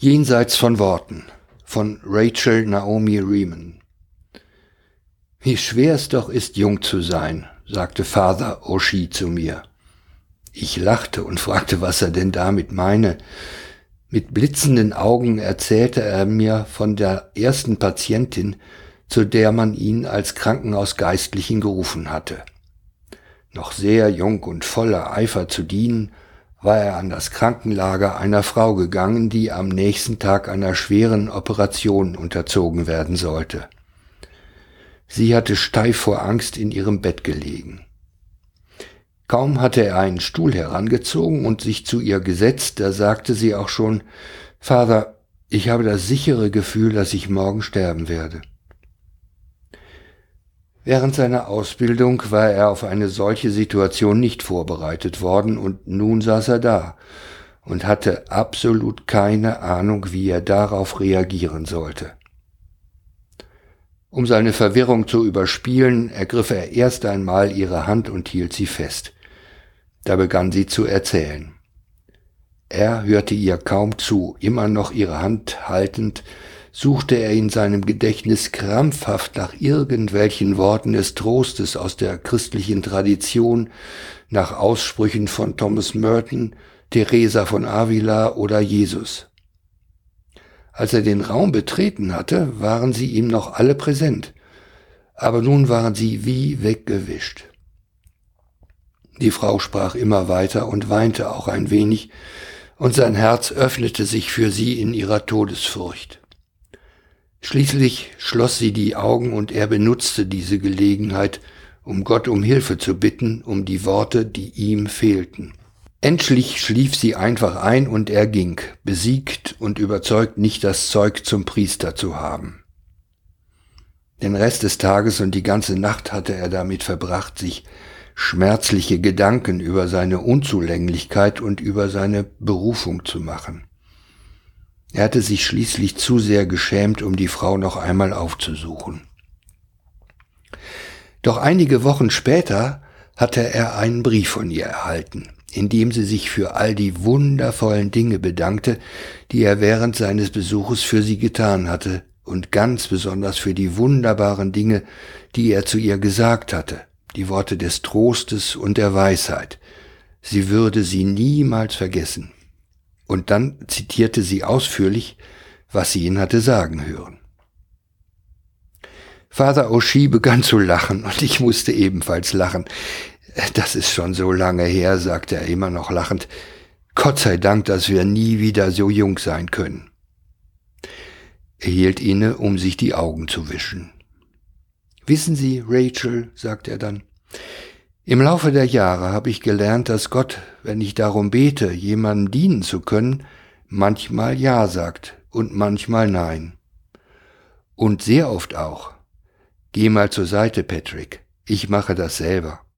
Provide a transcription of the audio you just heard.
Jenseits von Worten von Rachel Naomi Riemann Wie schwer es doch ist, jung zu sein, sagte Father Oshi zu mir. Ich lachte und fragte, was er denn damit meine. Mit blitzenden Augen erzählte er mir von der ersten Patientin, zu der man ihn als Krankenhausgeistlichen gerufen hatte. Noch sehr jung und voller Eifer zu dienen, war er an das Krankenlager einer Frau gegangen, die am nächsten Tag einer schweren Operation unterzogen werden sollte. Sie hatte steif vor Angst in ihrem Bett gelegen. Kaum hatte er einen Stuhl herangezogen und sich zu ihr gesetzt, da sagte sie auch schon, Vater, ich habe das sichere Gefühl, dass ich morgen sterben werde. Während seiner Ausbildung war er auf eine solche Situation nicht vorbereitet worden und nun saß er da und hatte absolut keine Ahnung, wie er darauf reagieren sollte. Um seine Verwirrung zu überspielen, ergriff er erst einmal ihre Hand und hielt sie fest. Da begann sie zu erzählen. Er hörte ihr kaum zu, immer noch ihre Hand haltend, suchte er in seinem Gedächtnis krampfhaft nach irgendwelchen Worten des Trostes aus der christlichen Tradition, nach Aussprüchen von Thomas Merton, Teresa von Avila oder Jesus. Als er den Raum betreten hatte, waren sie ihm noch alle präsent, aber nun waren sie wie weggewischt. Die Frau sprach immer weiter und weinte auch ein wenig, und sein Herz öffnete sich für sie in ihrer Todesfurcht. Schließlich schloss sie die Augen und er benutzte diese Gelegenheit, um Gott um Hilfe zu bitten, um die Worte, die ihm fehlten. Endlich schlief sie einfach ein und er ging, besiegt und überzeugt, nicht das Zeug zum Priester zu haben. Den Rest des Tages und die ganze Nacht hatte er damit verbracht, sich schmerzliche Gedanken über seine Unzulänglichkeit und über seine Berufung zu machen. Er hatte sich schließlich zu sehr geschämt, um die Frau noch einmal aufzusuchen. Doch einige Wochen später hatte er einen Brief von ihr erhalten, in dem sie sich für all die wundervollen Dinge bedankte, die er während seines Besuches für sie getan hatte, und ganz besonders für die wunderbaren Dinge, die er zu ihr gesagt hatte, die Worte des Trostes und der Weisheit. Sie würde sie niemals vergessen und dann zitierte sie ausführlich, was sie ihn hatte sagen hören. Vater Oshi begann zu lachen und ich musste ebenfalls lachen. Das ist schon so lange her, sagte er immer noch lachend. Gott sei Dank, dass wir nie wieder so jung sein können. Er hielt inne, um sich die Augen zu wischen. Wissen Sie, Rachel, sagte er dann, im Laufe der Jahre habe ich gelernt, dass Gott, wenn ich darum bete, jemandem dienen zu können, manchmal Ja sagt und manchmal Nein. Und sehr oft auch. Geh mal zur Seite, Patrick. Ich mache das selber.